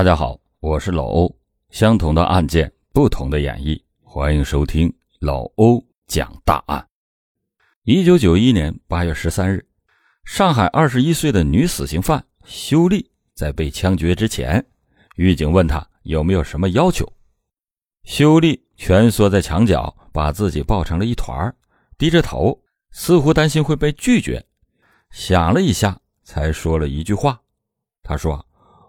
大家好，我是老欧。相同的案件，不同的演绎，欢迎收听老欧讲大案。一九九一年八月十三日，上海二十一岁的女死刑犯修丽在被枪决之前，狱警问她有没有什么要求。修丽蜷缩在墙角，把自己抱成了一团，低着头，似乎担心会被拒绝。想了一下，才说了一句话：“他说，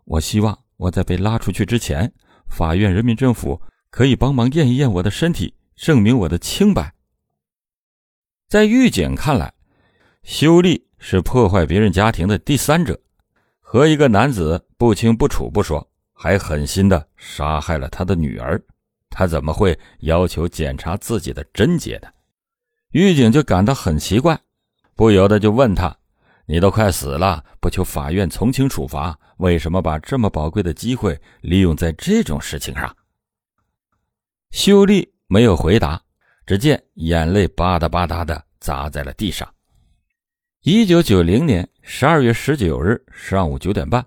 我希望。”我在被拉出去之前，法院、人民政府可以帮忙验一验我的身体，证明我的清白。在狱警看来，修丽是破坏别人家庭的第三者，和一个男子不清不楚不说，还狠心的杀害了他的女儿，他怎么会要求检查自己的贞洁呢？狱警就感到很奇怪，不由得就问他。你都快死了，不求法院从轻处罚，为什么把这么宝贵的机会利用在这种事情上？秀丽没有回答，只见眼泪吧嗒吧嗒的砸在了地上。一九九零年十二月十九日上午九点半，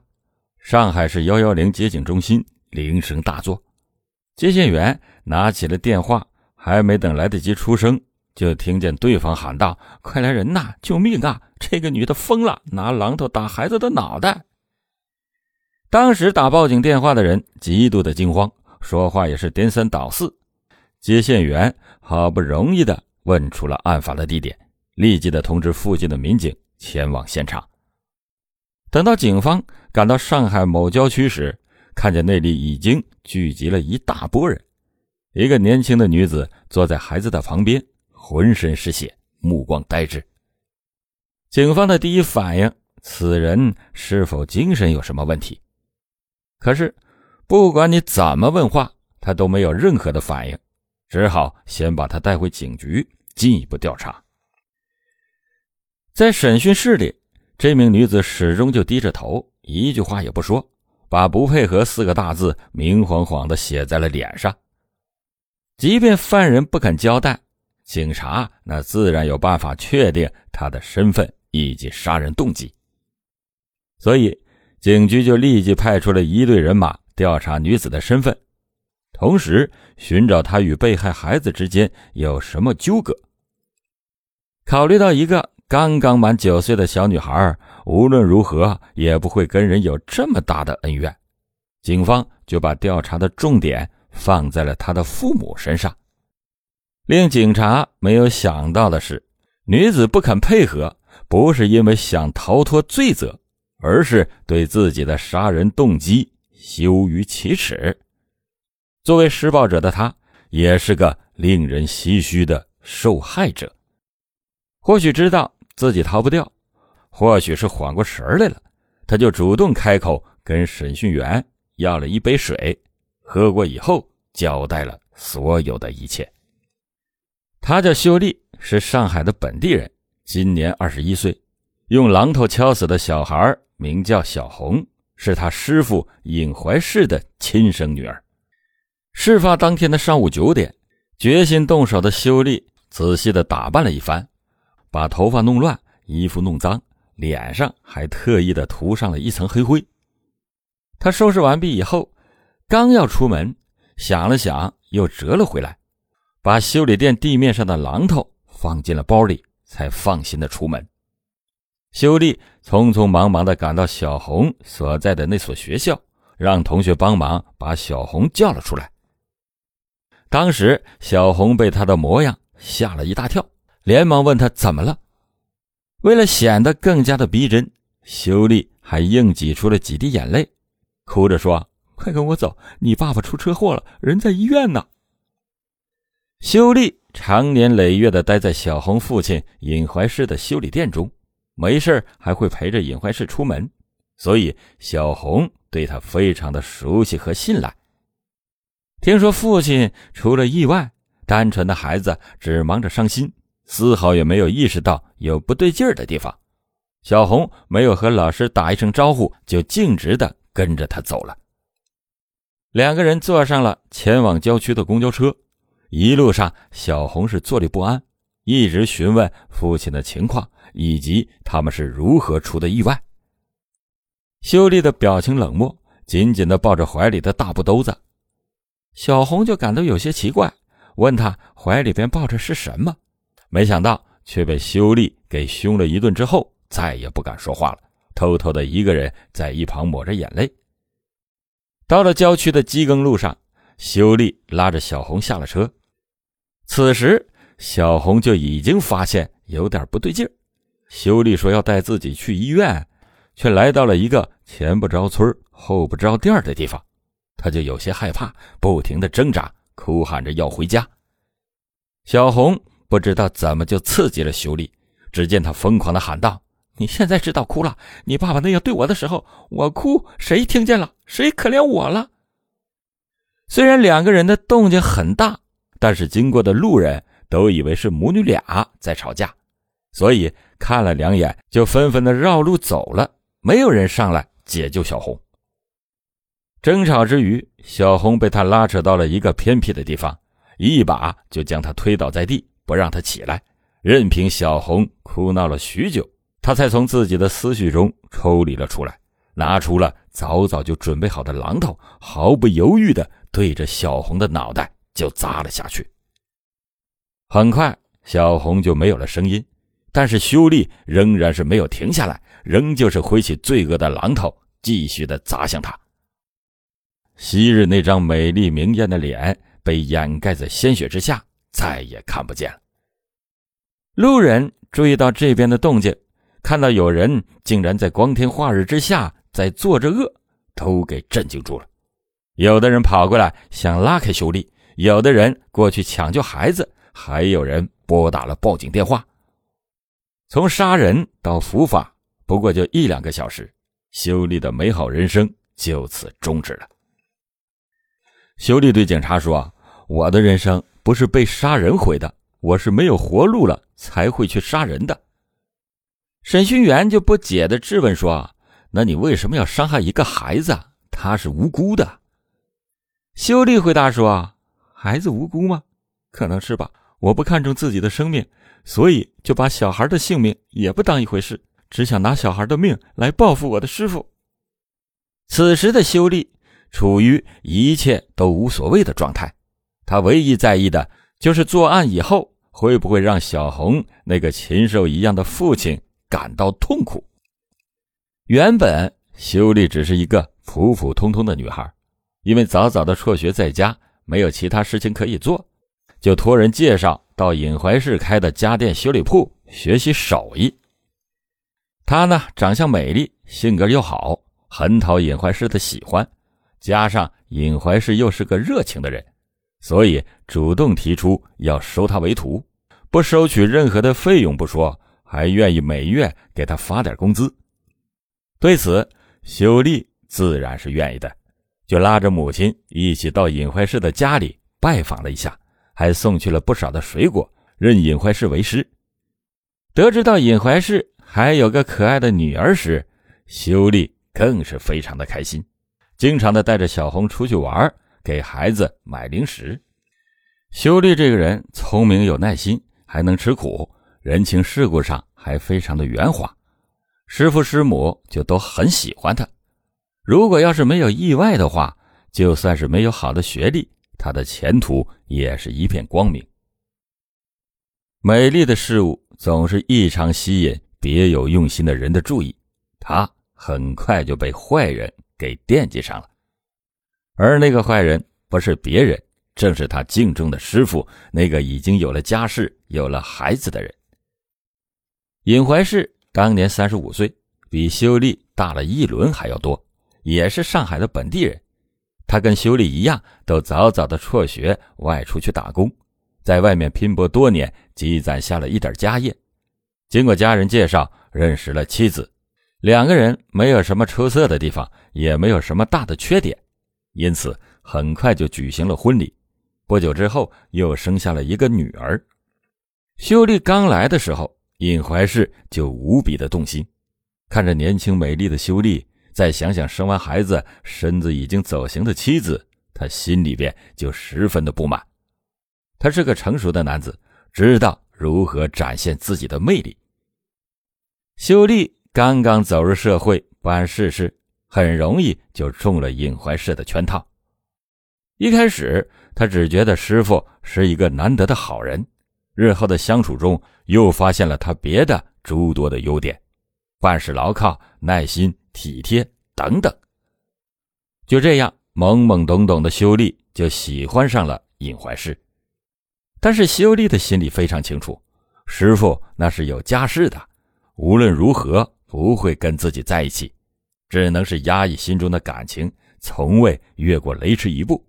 上海市幺幺零接警中心铃声大作，接线员拿起了电话，还没等来得及出声。就听见对方喊道：“快来人呐！救命啊！这个女的疯了，拿榔头打孩子的脑袋。”当时打报警电话的人极度的惊慌，说话也是颠三倒四。接线员好不容易的问出了案发的地点，立即的通知附近的民警前往现场。等到警方赶到上海某郊区时，看见那里已经聚集了一大波人，一个年轻的女子坐在孩子的旁边。浑身是血，目光呆滞。警方的第一反应，此人是否精神有什么问题？可是，不管你怎么问话，他都没有任何的反应，只好先把他带回警局进一步调查。在审讯室里，这名女子始终就低着头，一句话也不说，把“不配合”四个大字明晃晃的写在了脸上。即便犯人不肯交代。警察那自然有办法确定他的身份以及杀人动机，所以警局就立即派出了一队人马调查女子的身份，同时寻找她与被害孩子之间有什么纠葛。考虑到一个刚刚满九岁的小女孩无论如何也不会跟人有这么大的恩怨，警方就把调查的重点放在了她的父母身上。令警察没有想到的是，女子不肯配合，不是因为想逃脱罪责，而是对自己的杀人动机羞于启齿。作为施暴者的他，也是个令人唏嘘的受害者。或许知道自己逃不掉，或许是缓过神来了，他就主动开口跟审讯员要了一杯水，喝过以后，交代了所有的一切。他叫秀丽，是上海的本地人，今年二十一岁。用榔头敲死的小孩名叫小红，是他师傅尹怀世的亲生女儿。事发当天的上午九点，决心动手的修丽仔细的打扮了一番，把头发弄乱，衣服弄脏，脸上还特意的涂上了一层黑灰。他收拾完毕以后，刚要出门，想了想，又折了回来。把修理店地面上的榔头放进了包里，才放心的出门。修丽匆匆忙忙的赶到小红所在的那所学校，让同学帮忙把小红叫了出来。当时小红被他的模样吓了一大跳，连忙问他怎么了。为了显得更加的逼真，修丽还硬挤出了几滴眼泪，哭着说：“快跟我走，你爸爸出车祸了，人在医院呢。”修丽常年累月的待在小红父亲尹怀世的修理店中，没事还会陪着尹怀世出门，所以小红对他非常的熟悉和信赖。听说父亲出了意外，单纯的孩子只忙着伤心，丝毫也没有意识到有不对劲儿的地方。小红没有和老师打一声招呼，就径直的跟着他走了。两个人坐上了前往郊区的公交车。一路上，小红是坐立不安，一直询问父亲的情况以及他们是如何出的意外。秀丽的表情冷漠，紧紧的抱着怀里的大布兜子。小红就感到有些奇怪，问他怀里边抱着是什么，没想到却被修丽给凶了一顿之后，再也不敢说话了，偷偷的一个人在一旁抹着眼泪。到了郊区的机耕路上，修丽拉着小红下了车。此时，小红就已经发现有点不对劲儿。修丽说要带自己去医院，却来到了一个前不着村后不着店的地方，他就有些害怕，不停的挣扎，哭喊着要回家。小红不知道怎么就刺激了修丽，只见他疯狂的喊道：“你现在知道哭了？你爸爸那样对我的时候，我哭，谁听见了？谁可怜我了？”虽然两个人的动静很大，但是经过的路人都以为是母女俩在吵架，所以看了两眼就纷纷的绕路走了，没有人上来解救小红。争吵之余，小红被他拉扯到了一个偏僻的地方，一把就将他推倒在地，不让他起来，任凭小红哭闹了许久，他才从自己的思绪中抽离了出来，拿出了早早就准备好的榔头，毫不犹豫的。对着小红的脑袋就砸了下去。很快，小红就没有了声音，但是修丽仍然是没有停下来，仍旧是挥起罪恶的榔头，继续的砸向他。昔日那张美丽明艳的脸被掩盖在鲜血之下，再也看不见了。路人注意到这边的动静，看到有人竟然在光天化日之下在做着恶，都给震惊住了。有的人跑过来想拉开修丽，有的人过去抢救孩子，还有人拨打了报警电话。从杀人到伏法，不过就一两个小时，修丽的美好人生就此终止了。修丽对警察说：“我的人生不是被杀人毁的，我是没有活路了才会去杀人的。”审讯员就不解的质问说：“那你为什么要伤害一个孩子？他是无辜的。”修丽回答说：“孩子无辜吗？可能是吧。我不看重自己的生命，所以就把小孩的性命也不当一回事，只想拿小孩的命来报复我的师傅。”此时的修丽处于一切都无所谓的状态，他唯一在意的就是作案以后会不会让小红那个禽兽一样的父亲感到痛苦。原本修丽只是一个普普通通的女孩。因为早早的辍学在家，没有其他事情可以做，就托人介绍到尹怀市开的家电修理铺学习手艺。她呢，长相美丽，性格又好，很讨尹怀市的喜欢。加上尹怀市又是个热情的人，所以主动提出要收她为徒，不收取任何的费用不说，还愿意每月给她发点工资。对此，修丽自然是愿意的。就拉着母亲一起到尹怀世的家里拜访了一下，还送去了不少的水果，认尹怀世为师。得知到尹怀世还有个可爱的女儿时，修丽更是非常的开心，经常的带着小红出去玩，给孩子买零食。修丽这个人聪明有耐心，还能吃苦，人情世故上还非常的圆滑，师傅师母就都很喜欢她。如果要是没有意外的话，就算是没有好的学历，他的前途也是一片光明。美丽的事物总是异常吸引别有用心的人的注意，他很快就被坏人给惦记上了。而那个坏人不是别人，正是他敬重的师傅，那个已经有了家室、有了孩子的人。尹怀世当年三十五岁，比修丽大了一轮还要多。也是上海的本地人，他跟修丽一样，都早早的辍学外出去打工，在外面拼搏多年，积攒下了一点家业。经过家人介绍，认识了妻子，两个人没有什么出色的地方，也没有什么大的缺点，因此很快就举行了婚礼。不久之后，又生下了一个女儿。修丽刚来的时候，尹怀世就无比的动心，看着年轻美丽的修丽。再想想生完孩子身子已经走形的妻子，他心里边就十分的不满。他是个成熟的男子，知道如何展现自己的魅力。秀丽刚刚走入社会，不谙世事，很容易就中了尹怀世的圈套。一开始，他只觉得师傅是一个难得的好人，日后的相处中又发现了他别的诸多的优点，办事牢靠、耐心、体贴等等。就这样，懵懵懂懂的修丽就喜欢上了尹怀世。但是修丽的心里非常清楚，师傅那是有家室的，无论如何不会跟自己在一起，只能是压抑心中的感情，从未越过雷池一步。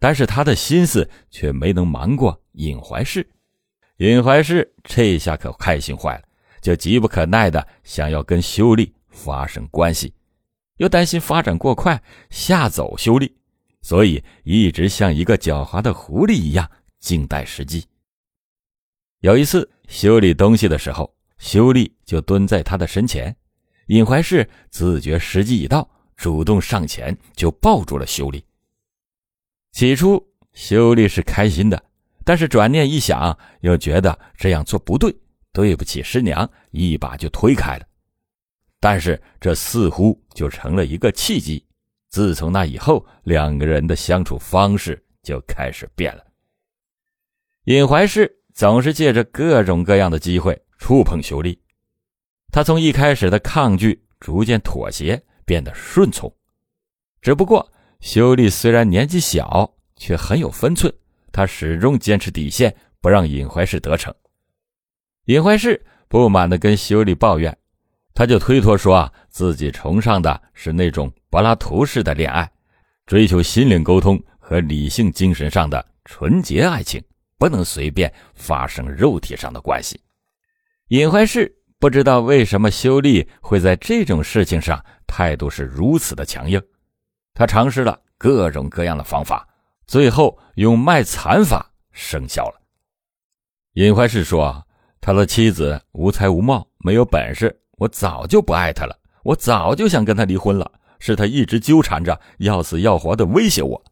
但是他的心思却没能瞒过尹怀世，尹怀世这下可开心坏了，就急不可耐的想要跟修丽发生关系，又担心发展过快吓走修丽，所以一直像一个狡猾的狐狸一样静待时机。有一次修理东西的时候，修丽就蹲在他的身前，尹怀世自觉时机已到，主动上前就抱住了修丽。起初，修丽是开心的，但是转念一想，又觉得这样做不对，对不起师娘，一把就推开了。但是这似乎就成了一个契机。自从那以后，两个人的相处方式就开始变了。尹怀世总是借着各种各样的机会触碰修丽，他从一开始的抗拒，逐渐妥协，变得顺从。只不过。修丽虽然年纪小，却很有分寸。他始终坚持底线，不让尹怀世得逞。尹怀世不满地跟修丽抱怨，他就推脱说啊，自己崇尚的是那种柏拉图式的恋爱，追求心灵沟通和理性精神上的纯洁爱情，不能随便发生肉体上的关系。尹怀世不知道为什么修丽会在这种事情上态度是如此的强硬。他尝试了各种各样的方法，最后用卖惨法生效了。尹怀世说：“他的妻子无才无貌，没有本事，我早就不爱他了，我早就想跟他离婚了，是他一直纠缠着，要死要活的威胁我。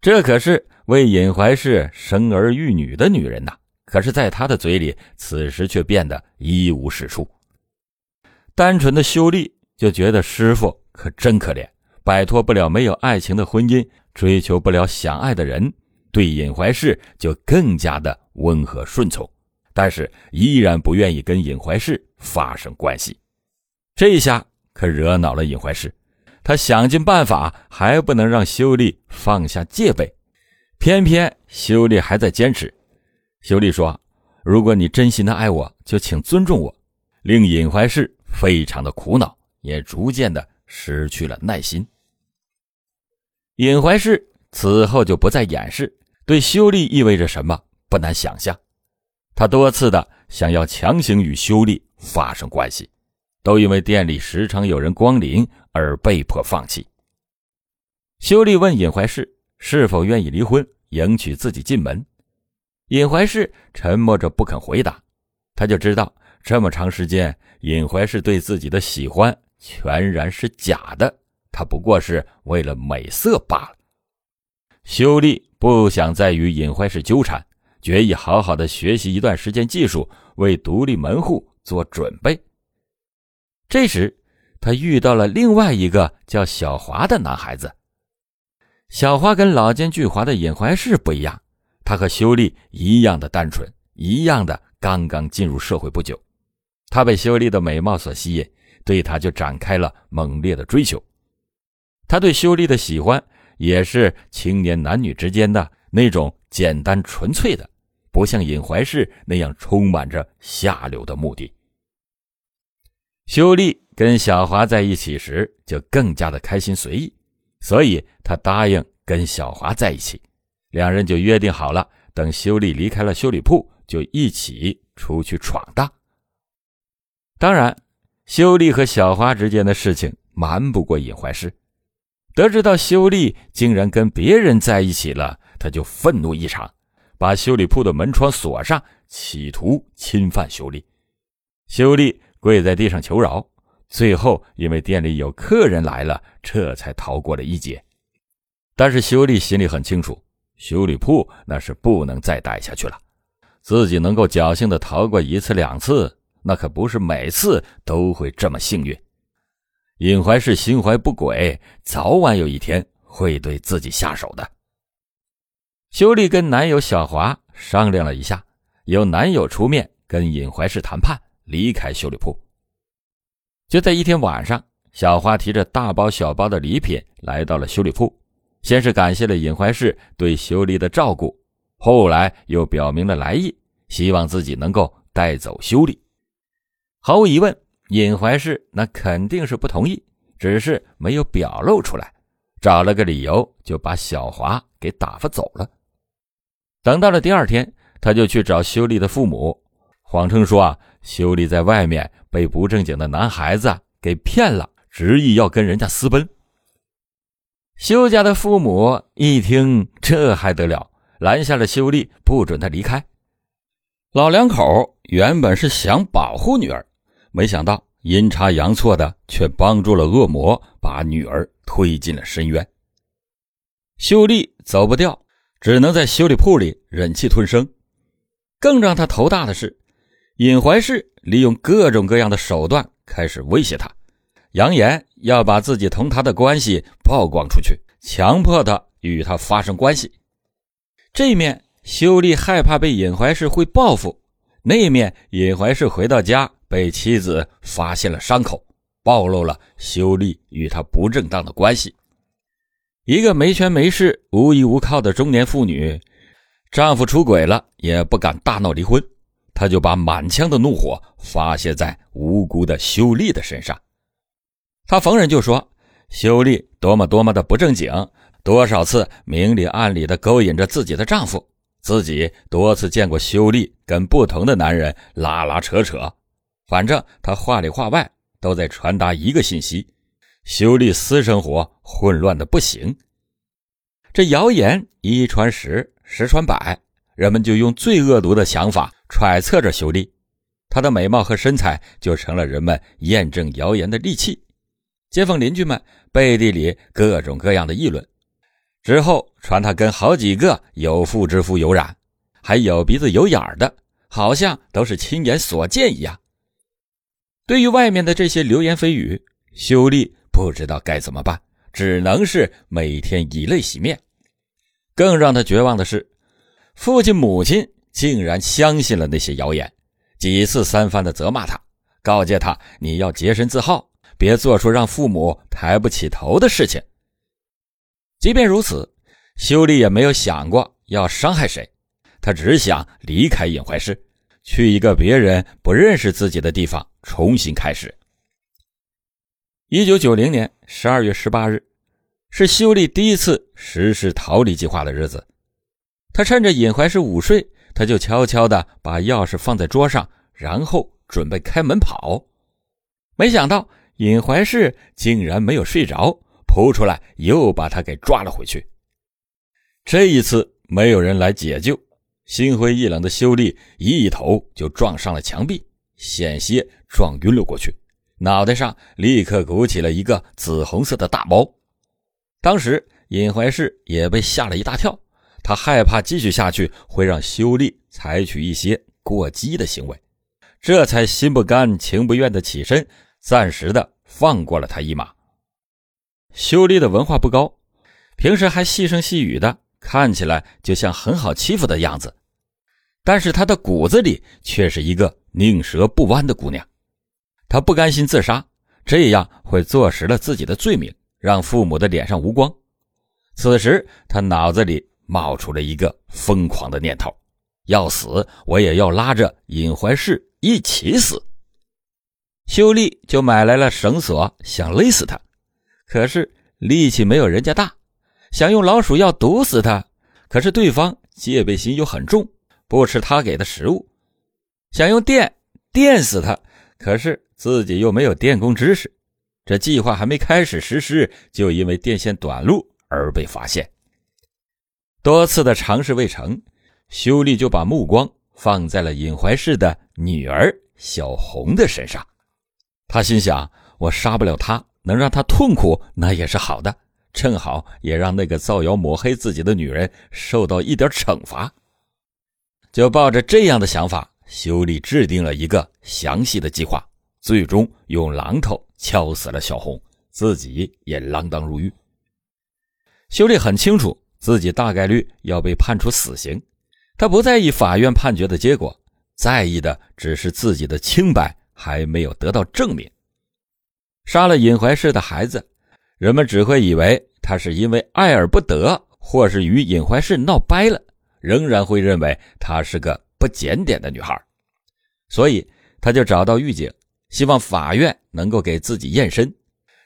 这可是为尹怀世生儿育女的女人呐！可是，在他的嘴里，此时却变得一无是处。单纯的修丽就觉得师傅可真可怜。”摆脱不了没有爱情的婚姻，追求不了想爱的人，对尹怀世就更加的温和顺从，但是依然不愿意跟尹怀世发生关系。这一下可惹恼了尹怀世，他想尽办法还不能让修丽放下戒备，偏偏修丽还在坚持。修丽说：“如果你真心的爱我，就请尊重我。”令尹怀世非常的苦恼，也逐渐的失去了耐心。尹怀世此后就不再掩饰，对修丽意味着什么不难想象。他多次的想要强行与修丽发生关系，都因为店里时常有人光临而被迫放弃。修丽问尹怀世是否愿意离婚，迎娶自己进门。尹怀世沉默着不肯回答，他就知道这么长时间尹怀世对自己的喜欢全然是假的。他不过是为了美色罢了。修丽不想再与尹怀世纠缠，决意好好的学习一段时间技术，为独立门户做准备。这时，他遇到了另外一个叫小华的男孩子。小华跟老奸巨猾的尹怀世不一样，他和修丽一样的单纯，一样的刚刚进入社会不久。他被修丽的美貌所吸引，对他就展开了猛烈的追求。他对修丽的喜欢也是青年男女之间的那种简单纯粹的，不像尹怀世那样充满着下流的目的。修丽跟小华在一起时就更加的开心随意，所以他答应跟小华在一起，两人就约定好了，等修丽离开了修理铺，就一起出去闯荡。当然，修丽和小华之间的事情瞒不过尹怀世。得知到修丽竟然跟别人在一起了，他就愤怒异常，把修理铺的门窗锁上，企图侵犯修丽。修丽跪在地上求饶，最后因为店里有客人来了，这才逃过了一劫。但是修丽心里很清楚，修理铺那是不能再待下去了。自己能够侥幸的逃过一次两次，那可不是每次都会这么幸运。尹怀氏心怀不轨，早晚有一天会对自己下手的。修丽跟男友小华商量了一下，由男友出面跟尹怀世谈判，离开修理铺。就在一天晚上，小花提着大包小包的礼品来到了修理铺，先是感谢了尹怀世对修丽的照顾，后来又表明了来意，希望自己能够带走修丽。毫无疑问，尹怀世那肯定是不同意，只是没有表露出来，找了个理由就把小华给打发走了。等到了第二天，他就去找修丽的父母，谎称说啊，修丽在外面被不正经的男孩子给骗了，执意要跟人家私奔。修家的父母一听，这还得了，拦下了修丽，不准他离开。老两口原本是想保护女儿，没想到阴差阳错的却帮助了恶魔，把女儿推进了深渊。秀丽走不掉。只能在修理铺里忍气吞声。更让他头大的是，尹怀世利用各种各样的手段开始威胁他，扬言要把自己同他的关系曝光出去，强迫他与他发生关系。这面修丽害怕被尹怀世会报复，那面尹怀世回到家被妻子发现了伤口，暴露了修丽与他不正当的关系。一个没权没势、无依无靠的中年妇女，丈夫出轨了也不敢大闹离婚，她就把满腔的怒火发泄在无辜的秀丽的身上。她逢人就说秀丽多么多么的不正经，多少次明里暗里的勾引着自己的丈夫，自己多次见过秀丽跟不同的男人拉拉扯扯，反正她话里话外都在传达一个信息。修丽私生活混乱的不行，这谣言一传十，十传百，人们就用最恶毒的想法揣测着修丽，她的美貌和身材就成了人们验证谣言的利器。街坊邻居们背地里各种各样的议论，之后传她跟好几个有妇之夫有染，还有鼻子有眼儿的，好像都是亲眼所见一样。对于外面的这些流言蜚语，修丽。不知道该怎么办，只能是每天以泪洗面。更让他绝望的是，父亲母亲竟然相信了那些谣言，几次三番的责骂他，告诫他：“你要洁身自好，别做出让父母抬不起头的事情。”即便如此，修丽也没有想过要伤害谁，他只想离开尹怀氏，去一个别人不认识自己的地方重新开始。一九九零年十二月十八日，是修丽第一次实施逃离计划的日子。他趁着尹怀世午睡，他就悄悄地把钥匙放在桌上，然后准备开门跑。没想到尹怀世竟然没有睡着，扑出来又把他给抓了回去。这一次没有人来解救，心灰意冷的修丽一头就撞上了墙壁，险些撞晕了过去。脑袋上立刻鼓起了一个紫红色的大包，当时尹怀氏也被吓了一大跳，他害怕继续下去会让修丽采取一些过激的行为，这才心不甘情不愿的起身，暂时的放过了他一马。修丽的文化不高，平时还细声细语的，看起来就像很好欺负的样子，但是她的骨子里却是一个宁折不弯的姑娘。他不甘心自杀，这样会坐实了自己的罪名，让父母的脸上无光。此时，他脑子里冒出了一个疯狂的念头：要死，我也要拉着尹怀世一起死。秀丽就买来了绳索，想勒死他，可是力气没有人家大；想用老鼠药毒死他，可是对方戒备心又很重，不吃他给的食物；想用电电死他，可是。自己又没有电工知识，这计划还没开始实施，就因为电线短路而被发现。多次的尝试未成，修丽就把目光放在了尹怀氏的女儿小红的身上。他心想：我杀不了她，能让她痛苦，那也是好的，正好也让那个造谣抹黑自己的女人受到一点惩罚。就抱着这样的想法，修丽制定了一个详细的计划。最终用榔头敲死了小红，自己也锒铛入狱。修丽很清楚自己大概率要被判处死刑，他不在意法院判决的结果，在意的只是自己的清白还没有得到证明。杀了尹怀世的孩子，人们只会以为他是因为爱而不得，或是与尹怀世闹掰了，仍然会认为她是个不检点的女孩，所以他就找到狱警，希望法院能够给自己验身，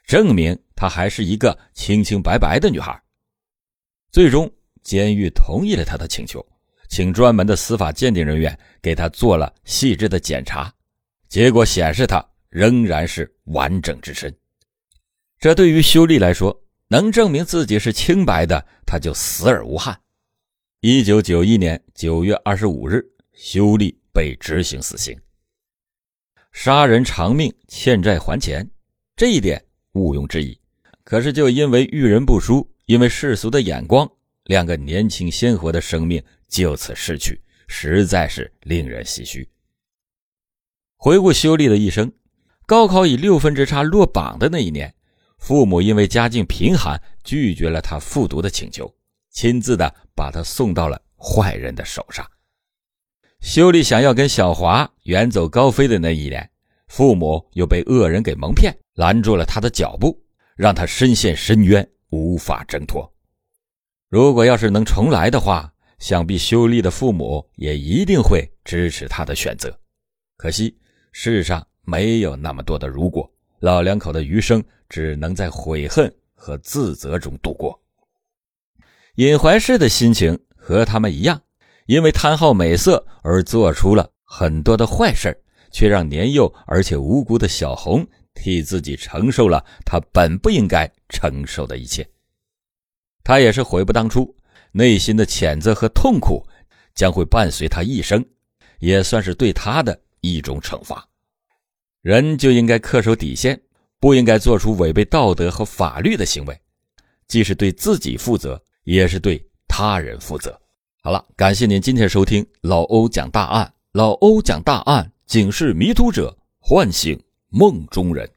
证明她还是一个清清白白的女孩。最终，监狱同意了他的请求，请专门的司法鉴定人员给他做了细致的检查，结果显示他仍然是完整之身。这对于修丽来说，能证明自己是清白的，他就死而无憾。一九九一年九月二十五日，修丽被执行死刑。杀人偿命，欠债还钱，这一点毋庸置疑。可是，就因为遇人不淑。因为世俗的眼光，两个年轻鲜活的生命就此逝去，实在是令人唏嘘。回顾修丽的一生，高考以六分之差落榜的那一年，父母因为家境贫寒，拒绝了他复读的请求，亲自的把他送到了坏人的手上。修丽想要跟小华远走高飞的那一年，父母又被恶人给蒙骗，拦住了他的脚步，让他深陷深渊。无法挣脱。如果要是能重来的话，想必修丽的父母也一定会支持他的选择。可惜世上没有那么多的如果，老两口的余生只能在悔恨和自责中度过。尹怀世的心情和他们一样，因为贪好美色而做出了很多的坏事，却让年幼而且无辜的小红。替自己承受了他本不应该承受的一切，他也是悔不当初，内心的谴责和痛苦将会伴随他一生，也算是对他的一种惩罚。人就应该恪守底线，不应该做出违背道德和法律的行为，既是对自己负责，也是对他人负责。好了，感谢您今天收听老欧讲大案，老欧讲大案，警示迷途者，唤醒。梦中人。